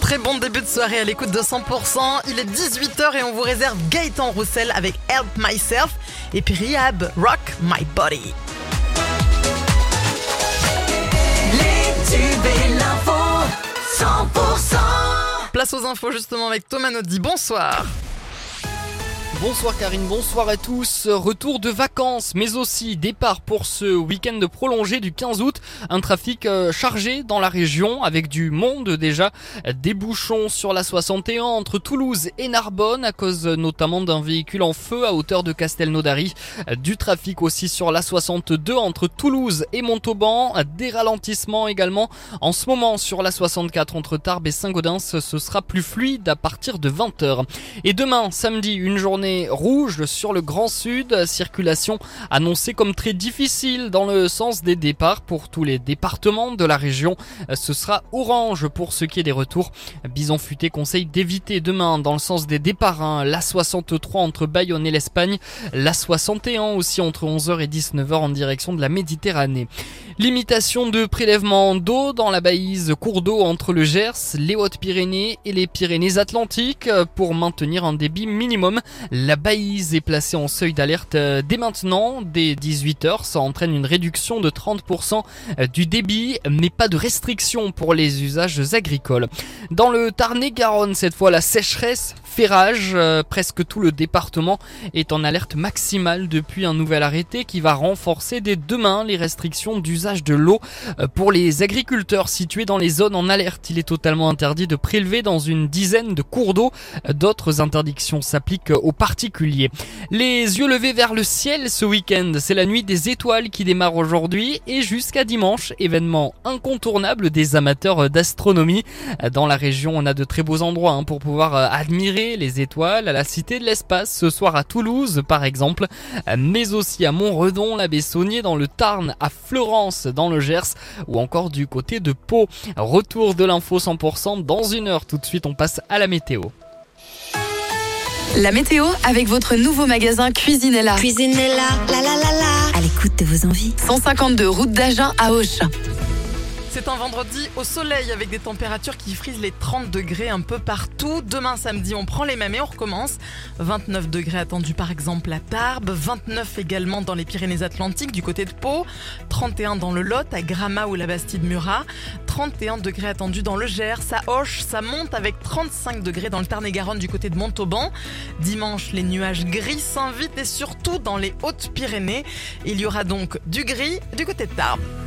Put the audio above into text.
Très bon début de soirée à l'écoute de 100%. Il est 18h et on vous réserve Gaëtan Roussel avec Help Myself et puis Rihab Rock My Body. Les tubes et l'info, 100%. Place aux infos justement avec Thomas Naudy. Bonsoir. Bonsoir Karine, bonsoir à tous. Retour de vacances, mais aussi départ pour ce week-end prolongé du 15 août. Un trafic euh, chargé dans la région avec du monde déjà. Des bouchons sur la 61 entre Toulouse et Narbonne à cause notamment d'un véhicule en feu à hauteur de Castelnaudary. Du trafic aussi sur la 62 entre Toulouse et Montauban. Des ralentissements également en ce moment sur la 64 entre Tarbes et Saint-Gaudens. Ce sera plus fluide à partir de 20h. Et demain, samedi, une journée rouge sur le Grand Sud, circulation annoncée comme très difficile dans le sens des départs pour tous les départements de la région. Ce sera orange pour ce qui est des retours. Bison Futé conseille d'éviter demain dans le sens des départs hein, la 63 entre Bayonne et l'Espagne, la 61 aussi entre 11h et 19h en direction de la Méditerranée. Limitation de prélèvement d'eau dans la baïse cours d'eau entre le Gers, les Hautes-Pyrénées et les Pyrénées-Atlantiques pour maintenir un débit minimum. La Baïse est placée en seuil d'alerte dès maintenant, dès 18h. Ça entraîne une réduction de 30% euh, du débit, mais pas de restriction pour les usages agricoles. Dans le Tarn-et-Garonne, cette fois, la sécheresse fait rage. Euh, presque tout le département est en alerte maximale depuis un nouvel arrêté qui va renforcer dès demain les restrictions d'usage de l'eau. Pour les agriculteurs situés dans les zones en alerte, il est totalement interdit de prélever dans une dizaine de cours d'eau. D'autres interdictions s'appliquent aux particulier. Les yeux levés vers le ciel ce week-end, c'est la nuit des étoiles qui démarre aujourd'hui et jusqu'à dimanche, événement incontournable des amateurs d'astronomie. Dans la région, on a de très beaux endroits hein, pour pouvoir euh, les étoiles à la Cité de l'Espace ce soir à Toulouse par exemple, mais aussi à Montredon, la Bessonnier dans le Tarn, à Florence dans le Gers ou encore du côté de Pau. Retour de l'info 100% dans une heure. Tout de suite, on passe à la météo. La météo avec votre nouveau magasin Cuisinella. Cuisinella, la la la la. À l'écoute de vos envies. 152 route d'Agen à Auch. C'est un vendredi au soleil avec des températures qui frisent les 30 degrés un peu partout. Demain samedi, on prend les mêmes et on recommence. 29 degrés attendus par exemple à Tarbes, 29 également dans les Pyrénées-Atlantiques du côté de Pau, 31 dans le Lot, à Gramma ou la Bastide-Murat, 31 degrés attendus dans le Gers, à Hoche, ça monte avec 35 degrés dans le Tarn-et-Garonne du côté de Montauban. Dimanche, les nuages gris s'invitent et surtout dans les Hautes-Pyrénées. Il y aura donc du gris du côté de Tarbes.